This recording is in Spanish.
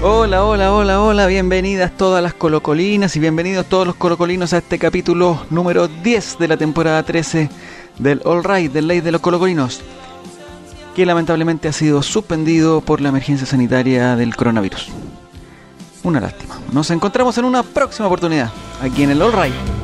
Hola, hola, hola, hola, bienvenidas todas las colocolinas y bienvenidos todos los colocolinos a este capítulo número 10 de la temporada 13 del All Right, del Ley de los Colocolinos, que lamentablemente ha sido suspendido por la emergencia sanitaria del coronavirus. Una lástima. Nos encontramos en una próxima oportunidad, aquí en el All Right.